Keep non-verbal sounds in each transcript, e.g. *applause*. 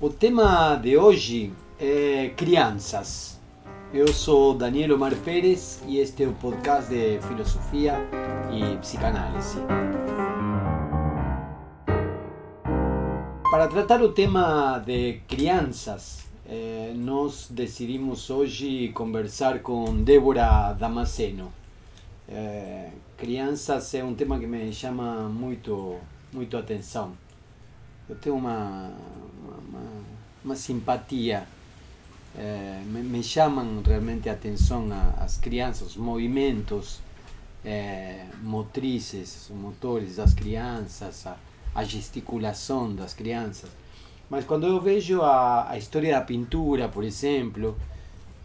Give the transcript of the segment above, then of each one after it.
O tema de hoje é crianças. Eu sou Daniel Omar Pérez e este é o podcast de filosofia e psicanálise. Para tratar o tema de crianças, eh, nós decidimos hoje conversar com Débora Damasceno. Eh, crianças é um tema que me chama muito, muito atenção. Eu tenho uma, uma, uma simpatia. É, me, me, chamam realmente a atenção as crianças, os movimentos é, motrizes, motores das crianças, a, a, gesticulação das crianças. Mas quando eu vejo a, a história da pintura, por exemplo,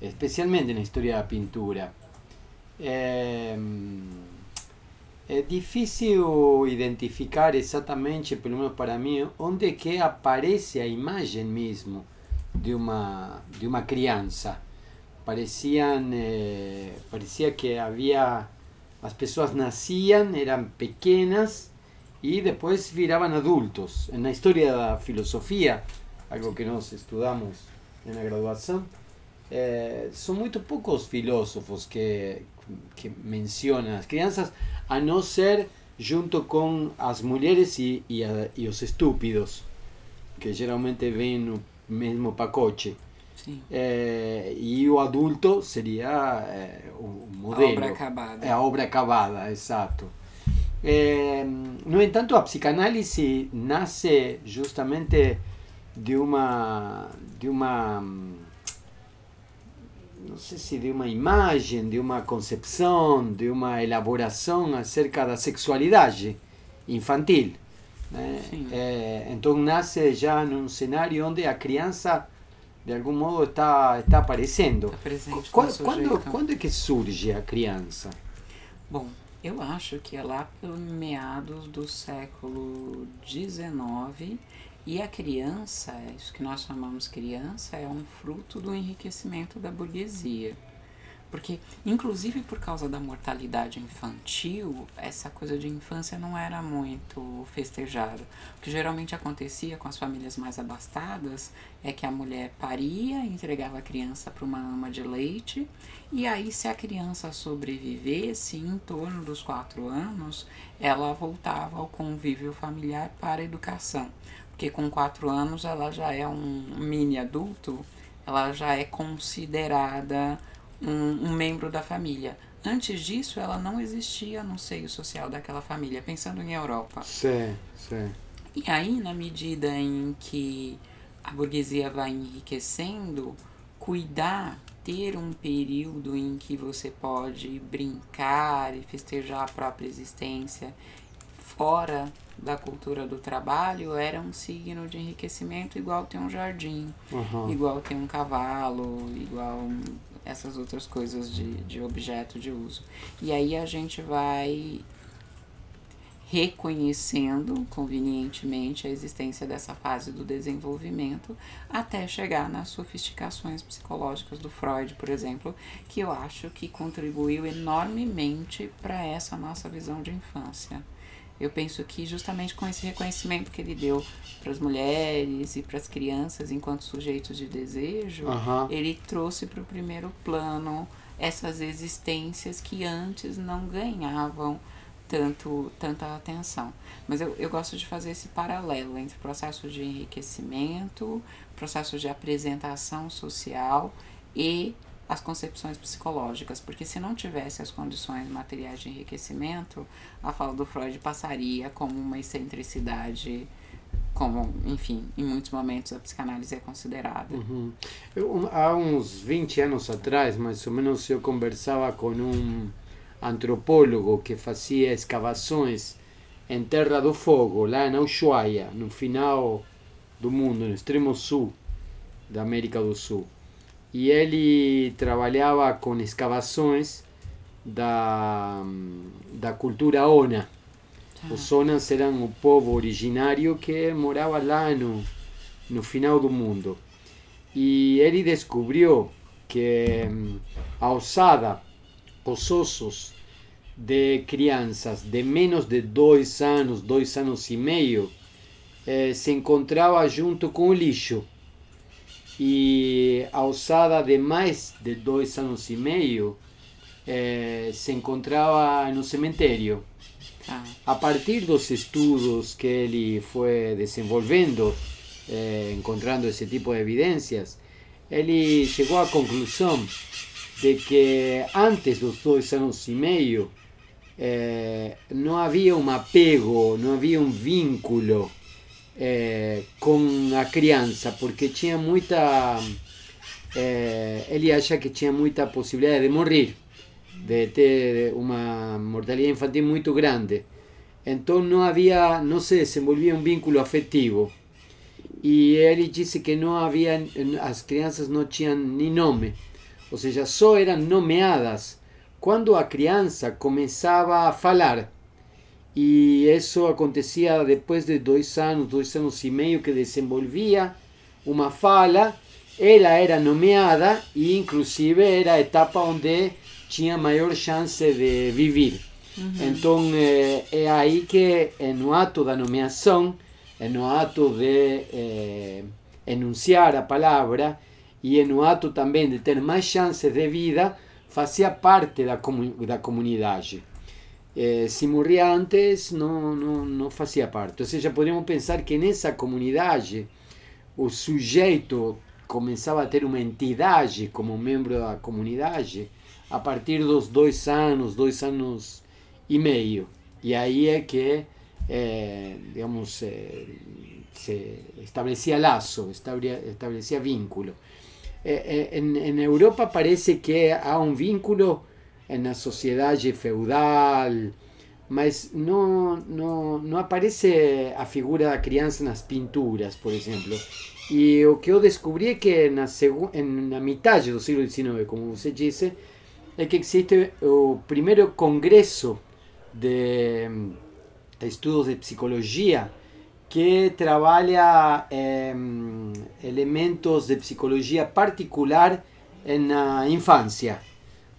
especialmente na história da pintura, é, é difícil identificar exatamente, pelo menos para mim, onde que aparece a imagem mesmo de uma de uma criança. Pareciam, eh, parecia que havia as pessoas nasciam, eram pequenas e depois viravam adultos. Na história da filosofia, algo que nós estudamos na graduação, eh, são muito poucos filósofos que, que mencionam as crianças a não ser junto com as mulheres e, e, a, e os estúpidos, que geralmente vêm no mesmo pacote. É, e o adulto seria é, o modelo. A obra acabada. É a obra acabada, exato. É, no entanto, a psicanálise nasce justamente de uma de uma não sei se de uma imagem, de uma concepção, de uma elaboração acerca da sexualidade infantil. Né? É, então nasce já num cenário onde a criança de algum modo está está aparecendo. Está presente quando, quando, quando é que surge a criança? Bom, eu acho que é lá pelo meados do século XIX e a criança, isso que nós chamamos criança, é um fruto do enriquecimento da burguesia. Porque, inclusive por causa da mortalidade infantil, essa coisa de infância não era muito festejada. O que geralmente acontecia com as famílias mais abastadas é que a mulher paria, entregava a criança para uma ama de leite, e aí, se a criança sobrevivesse em torno dos quatro anos, ela voltava ao convívio familiar para a educação porque com quatro anos ela já é um mini adulto, ela já é considerada um, um, membro da família. Antes disso, ela não existia no seio social daquela família, pensando em Europa. Sim, sim. E aí, na medida em que a burguesia vai enriquecendo, cuidar, ter um período em que você pode brincar e festejar a própria existência fora da cultura do trabalho era um signo de enriquecimento igual ter um jardim, uhum. igual ter um cavalo, igual essas outras coisas de, de objeto de uso. E aí a gente vai reconhecendo convenientemente a existência dessa fase do desenvolvimento até chegar nas sofisticações psicológicas do Freud, por exemplo, que eu acho que contribuiu enormemente para essa nossa visão de infância. Eu penso que justamente com esse reconhecimento que ele deu para as mulheres e para as crianças enquanto sujeitos de desejo, uhum. ele trouxe para o primeiro plano essas existências que antes não ganhavam tanto tanta atenção. Mas eu, eu gosto de fazer esse paralelo entre processo de enriquecimento, processo de apresentação social e as concepções psicológicas, porque se não tivesse as condições materiais de enriquecimento, a fala do Freud passaria como uma excentricidade, como, enfim, em muitos momentos a psicanálise é considerada. Uhum. Eu, há uns 20 anos atrás, mais ou menos, eu conversava com um antropólogo que fazia escavações em Terra do Fogo, lá na Ushuaia, no final do mundo, no extremo sul da América do Sul e ele trabalhava com escavações da, da cultura Ona. Os Onas eram o povo originário que morava lá no, no final do mundo. E ele descobriu que a ossada, os ossos de crianças de menos de dois anos, dois anos e meio, eh, se encontrava junto com o lixo e a ossada de mais de dois anos e meio eh, se encontrava no cemitério. Ah, A partir dos estudos que ele foi desenvolvendo, eh, encontrando esse tipo de evidências, ele chegou à conclusão de que antes dos dois anos e meio eh, não havia um apego, não havia um vínculo eh, com a criança, porque tinha muita. eh, ele acha que tinha muita possibilidade de morrer, de ter uma mortalidade infantil muito grande. Então não havia, não se desenvolvia um vínculo afetivo. E ele disse que não havia, as crianças não tinham nem nome, ou seja, só eram nomeadas quando a criança começava a falar. E isso acontecia depois de dois anos, dois anos e meio que desenvolvia uma fala, ela era nomeada e inclusive era a etapa onde tinha maior chance de viver. Então é, é aí que é no ato da nomeação, é no ato de eh, enunciar a palavra e é no ato também de ter mais chances de vida, fazia parte da, comu da comunidade. Eh, se morria antes, não, não fazia parte. Ou seja, podemos pensar que nessa comunidade o sujeito começava a ter uma entidade como membro da comunidade a partir dos dois anos, dois anos e meio. E aí é que, eh, digamos, eh, se estabelecia laço, estabelecia vínculo. Eh, en, en Europa parece que há um vínculo na sociedade feudal, mas não, não, não aparece a figura da criança nas pinturas, por exemplo. E o que eu descobri que na, en- na metade do século XIX, como você disse, é que existe o primeiro congresso de estudos de psicologia que trabalha em, elementos de psicologia particular na infância.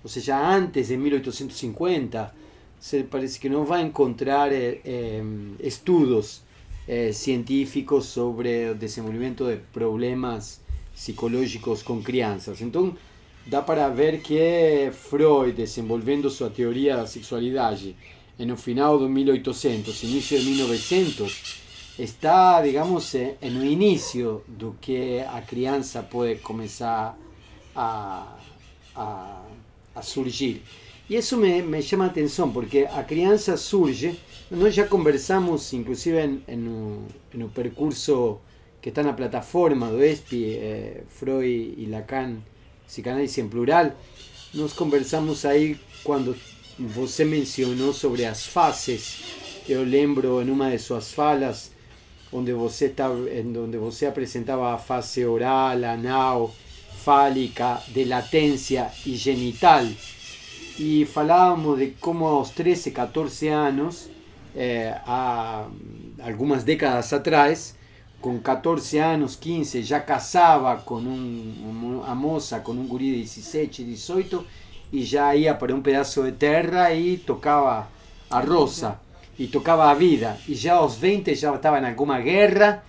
Ou seja, antes de 1850, se parece que não vai encontrar eh, em, estudos eh, científicos sobre o desenvolvimento de problemas psicológicos com crianças. Então, dá para ver que Freud, desenvolvendo sua teoria da sexualidade no final do 1800, início de 1900, está, digamos, eh, no início do que a criança pode começar a, a, a surgir. E isso me, me chama a atenção, porque a criança surge, nós já conversamos, inclusive, em, em no, no percurso que está na plataforma do ESPI, eh, Freud e Lacan, psicanálise em plural, nós conversamos aí quando você mencionou sobre as fases. Eu lembro em uma de suas falas onde você tá, onde você oral, anal, fálica, de latência e genital. E falávamos de como aos 13, 14 anos, eh, há algumas décadas atrás, com 14 anos, 15, já casava com um, uma moça, com um guri de 17, 18, e já ia para um pedaço de terra e tocava a rosa, e tocava a vida. E já aos 20 já estava em alguma guerra,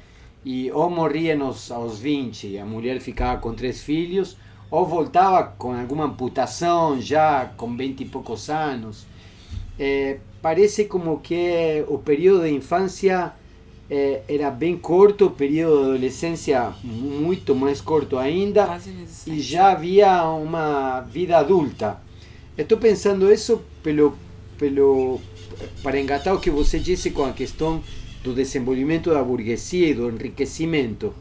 e ou morria nos, aos 20, e a mulher ficava com três filhos, ou voltava com alguma amputação já com 20 e poucos anos. Eh, parece como que o período de infância eh, era bem curto, o período de adolescência muito mais curto ainda, e já havia uma vida adulta. Estou pensando isso pelo, pelo, para engatar o que você disse com a questão do desenvolvimento da burguesia e do enriquecimento.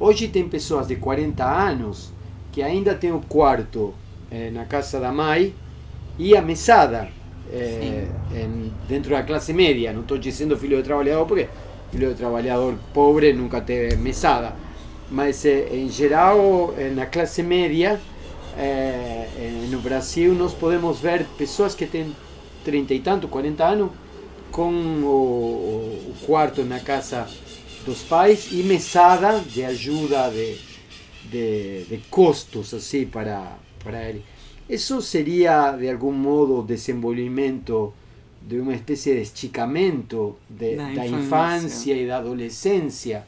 Hoje tem pessoas de 40 anos que ainda tem o quarto eh, na casa da mãe e a mesada eh, em- dentro da classe média. Não estou dizendo filho de trabalhador porque filho de trabalhador pobre nunca teve mesada. Mas eh, em geral, eh, na classe média, eh, eh, no Brasil, nós podemos ver pessoas que têm 30 e tanto, 40 anos, com o, o- quarto na casa dos pais e mesada de ajuda de, de, de custos assim para, para ele. Isso seria de algum modo o desenvolvimento de uma espécie de esticamento de, Da da infância. infância e da adolescência.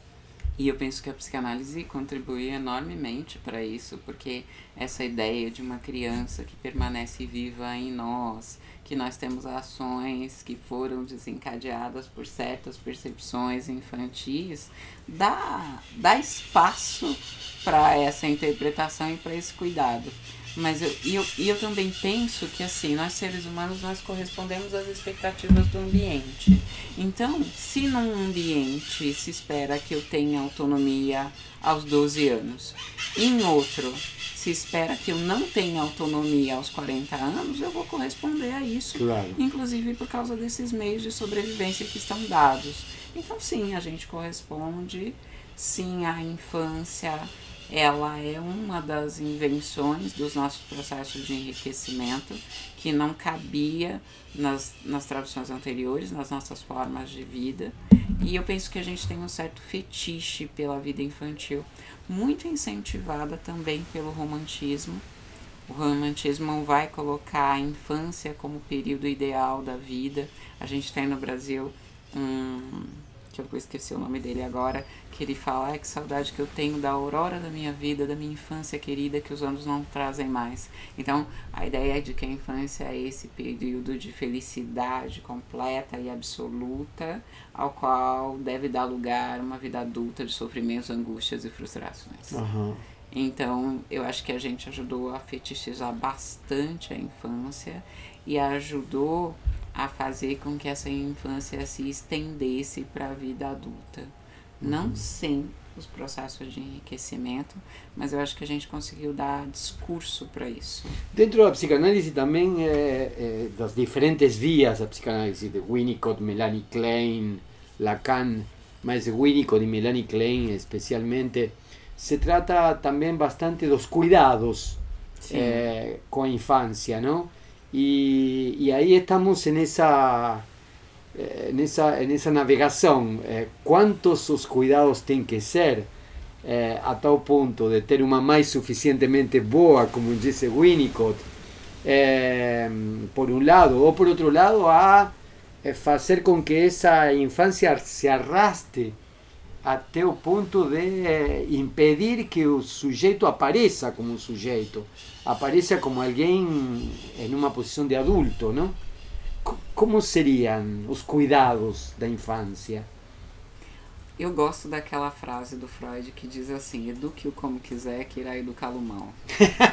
E eu penso que a psicanálise contribui enormemente para isso, porque essa ideia de uma criança que permanece viva em nós, que nós temos ações que foram desencadeadas por certas percepções infantis, dá, dá espaço para essa interpretação e para esse cuidado. Mas eu, e eu, e eu também penso que assim, nós seres humanos nós correspondemos às expectativas do ambiente. Então, se num ambiente se espera que eu tenha autonomia aos 12 anos, em outro se espera que eu não tenha autonomia aos 40 anos, eu vou corresponder a isso, claro. inclusive por causa desses meios de sobrevivência que estão dados. Então, sim, a gente corresponde, sim, à infância, ela é uma das invenções dos nossos processos de enriquecimento que não cabia nas, nas traduções anteriores, nas nossas formas de vida. E eu penso que a gente tem um certo fetiche pela vida infantil, muito incentivada também pelo romantismo. O romantismo vai colocar a infância como período ideal da vida. A gente tem no Brasil um que eu esqueci o nome dele agora, que ele fala, que saudade que eu tenho da aurora da minha vida, da minha infância querida, que os anos não trazem mais. Então, a ideia é de que a infância é esse período de felicidade completa e absoluta, ao qual deve dar lugar uma vida adulta de sofrimentos, angústias e frustrações. Uhum. Então, eu acho que a gente ajudou a fetichizar bastante a infância e ajudou a fazer com que essa infância se estendesse para a vida adulta. Não uhum. sem os processos de enriquecimento, mas eu acho que a gente conseguiu dar discurso para isso. Dentro da psicanálise também, é, é, das diferentes vias da psicanálise, de Winnicott, Melanie Klein, Lacan, mas Winnicott e Melanie Klein especialmente, se trata também bastante dos cuidados é, com a infância, não? Y, ahí estamos en esa, eh, en esa, en esa navegación. Eh, ¿Cuántos sus cuidados tienen que ser eh, a tal punto de tener una más suficientemente boa, como dice Winnicott, por un lado, o por otro lado, a hacer con que esa infancia se arrastre até o ponto de eh, impedir que o sujeito apareça como um sujeito, apareça como alguém em uma posição de adulto, não? Como seriam os cuidados da infância? Eu gosto daquela frase do Freud que diz assim: eduque-o como quiser, que irá educá-lo mal.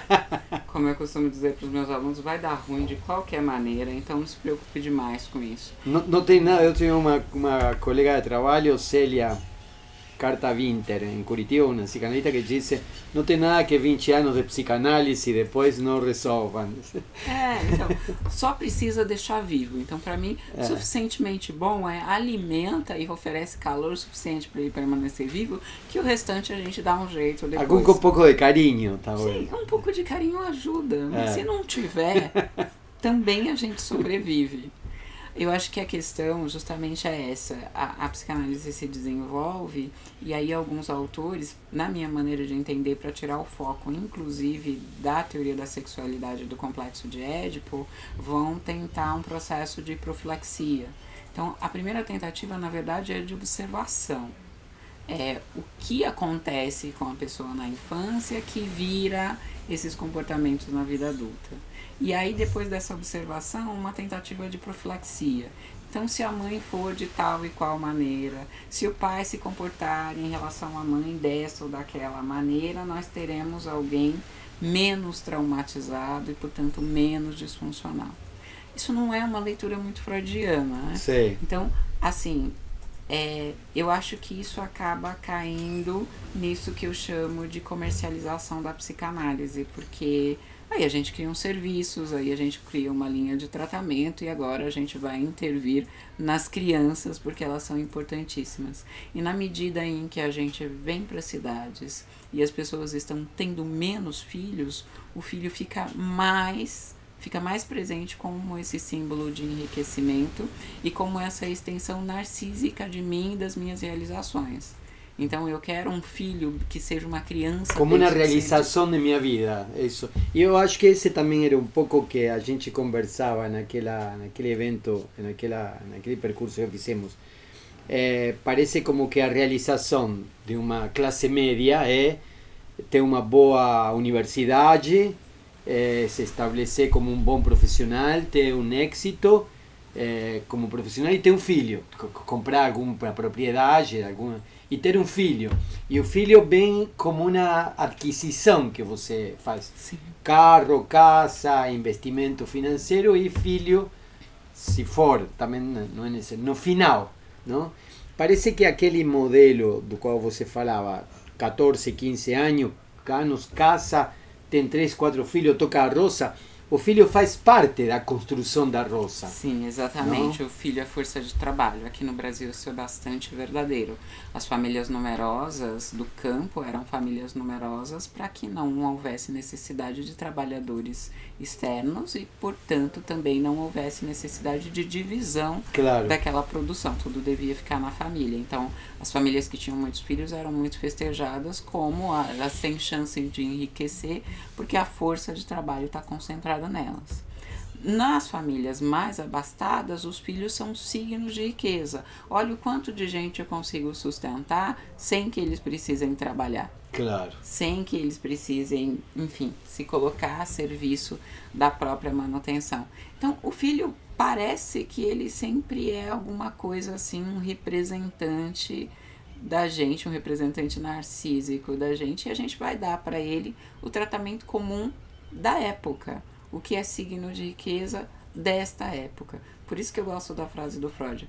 *laughs* como eu costumo dizer para os meus alunos, vai dar ruim de qualquer maneira, então não se preocupe demais com isso. Não, não tem nada, eu tenho uma, uma colega de trabalho, Célia Carta Winter, em Curitiba, uma psicanalista que disse não tem nada que 20 anos de psicanálise depois não resolvam. É, então, só precisa deixar vivo. Então, para mim, é. suficientemente bom é alimenta e oferece calor suficiente para ele permanecer vivo, que o restante a gente dá um jeito depois. Algum com um pouco de carinho, tá Sim, um pouco de carinho ajuda. Mas é. se não tiver, *laughs* também a gente sobrevive. Eu acho que a questão justamente é essa. A, a, psicanálise se desenvolve e aí alguns autores, na minha maneira de entender, para tirar o foco, inclusive da teoria da sexualidade do complexo de Édipo, vão tentar um processo de profilaxia. Então, a primeira tentativa, na verdade, é de observação. É o que acontece com a pessoa na infância que vira esses comportamentos na vida adulta. E aí, depois dessa observação, uma tentativa de profilaxia. Então, se a mãe for de tal e qual maneira, se o pai se comportar em relação à mãe dessa ou daquela maneira, nós teremos alguém menos traumatizado e, portanto, menos disfuncional. Isso não é uma leitura muito freudiana, né? Sim. Então, assim, é, eu acho que isso acaba caindo nisso que eu chamo de comercialização da psicanálise, porque Aí a gente cria uns serviços, aí a gente cria uma linha de tratamento e agora a gente vai intervir nas crianças porque elas são importantíssimas. E na medida em que a gente vem para cidades e as pessoas estão tendo menos filhos, o filho fica mais fica mais presente como esse símbolo de enriquecimento e como essa extensão narcísica de mim e das minhas realizações. Então eu quero um filho que seja uma criança. Como uma realização de minha vida, isso. E eu acho que esse também era um pouco que a gente conversava naquela, naquele evento, naquela, naquele percurso que fizemos. é, parece como que a realização de uma classe média é ter uma boa universidade, é, se estabelecer como um bom profissional, ter um êxito é, como profissional e ter um filho, comprar alguma propriedade, alguma e ter um filho. E o filho vem como uma aquisição que você faz. Sim. Carro, casa, investimento financeiro e filho, se for, também não é necessário. No final, não? Parece que aquele modelo do qual você falava, 14, 15 anos, anos, casa, tem três, quatro filhos, toca a roça, o filho faz parte da construção da roça. Sim, exatamente. Não? O filho é força de trabalho. Aqui no Brasil isso é bastante verdadeiro. As famílias numerosas do campo eram famílias numerosas para que não houvesse necessidade de trabalhadores externos e, portanto, também não houvesse necessidade de divisão claro. daquela produção. Tudo devia ficar na família. Então, as famílias que tinham muitos filhos eram muito festejadas como elas têm chance de enriquecer porque a força de trabalho está concentrada nelas. Nas famílias mais abastadas, os filhos são signos de riqueza. Olha o quanto de gente eu consigo sustentar sem que eles precisem trabalhar. Claro. Sem que eles precisem, enfim, se colocar a serviço da própria manutenção. Então, o filho parece que ele sempre é alguma coisa assim, um representante da gente, um representante narcísico da gente, e a gente vai dar para ele o tratamento comum da época, o que é signo de riqueza desta época. Por isso que eu gosto da frase do Freud.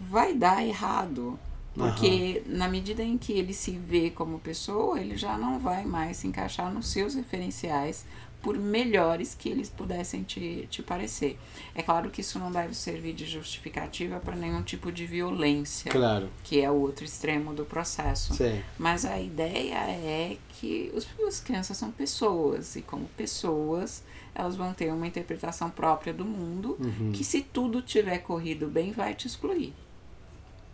Vai dar errado, porque uhum. na medida em que ele se vê como pessoa, ele já não vai mais se encaixar nos seus referenciais por melhores que eles pudessem te, te parecer. É claro que isso não deve servir de justificativa para nenhum tipo de violência, claro. que é o outro extremo do processo. Sim. Mas a ideia é que os, as crianças são pessoas e como pessoas elas vão ter uma interpretação própria do mundo uhum. que se tudo tiver corrido bem vai te excluir.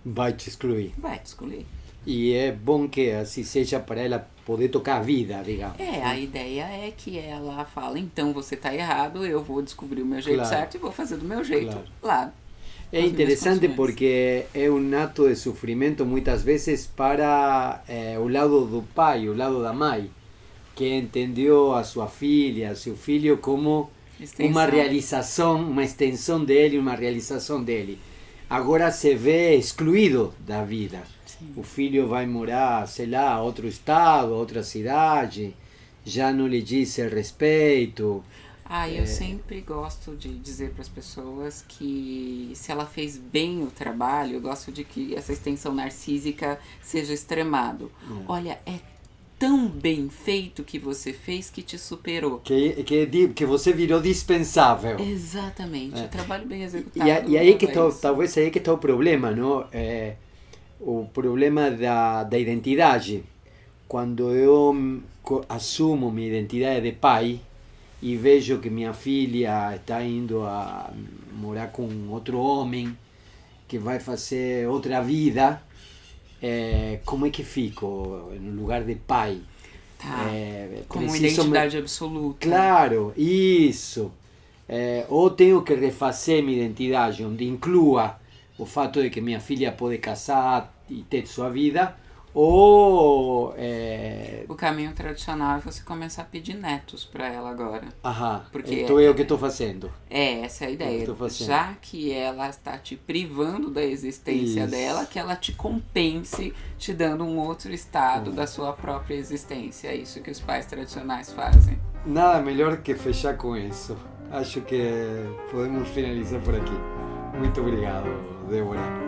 Vai te excluir. Vai te excluir. E é bom que assim seja para ela poder tocar a vida, digamos. É, a ideia é que ela fala, então você está errado, eu vou descobrir o meu jeito claro. certo e vou fazer do meu jeito claro. lá. É interessante porque é um ato de sofrimento muitas vezes para é, o lado do pai, o lado da mãe, que entendeu a sua filha, seu filho como extensão. uma realização, uma extensão dele, uma realização dele. Agora se vê excluído da vida o filho vai morar, sei lá, outro estado, outra cidade, já não lhe diz respeito. Ah, eu é... sempre gosto de dizer para as pessoas que se ela fez bem o trabalho, eu gosto de que essa extensão narcísica seja extremado. É. Olha, é tão bem feito que você fez que te superou. Que, que, que você virou dispensável. Exatamente, é. trabalho bem executado. E, e aí que tá, talvez aí que está o problema, não? É, o problema da, da identidade. Quando eu assumo minha identidade de pai e vejo que minha filha está indo a morar com outro homem que vai fazer outra vida, é, como é que fico no lugar de pai? Tá. É, Como identidade me... absoluta. Claro, isso. É, ou tenho que refazer minha identidade, onde inclua o fato de que minha filha pode casar e ter sua vida, ou é... o caminho tradicional é você começar a pedir netos para ela agora. Aham. Porque então é o que estou fazendo. É essa é a ideia. Já que ela está te privando da existência Isso. dela, que ela te compense te dando um outro estado da sua própria existência. É isso que os pais tradicionais fazem. Nada melhor que fechar com isso. Acho que podemos finalizar por aqui. Muito obrigado. Débora.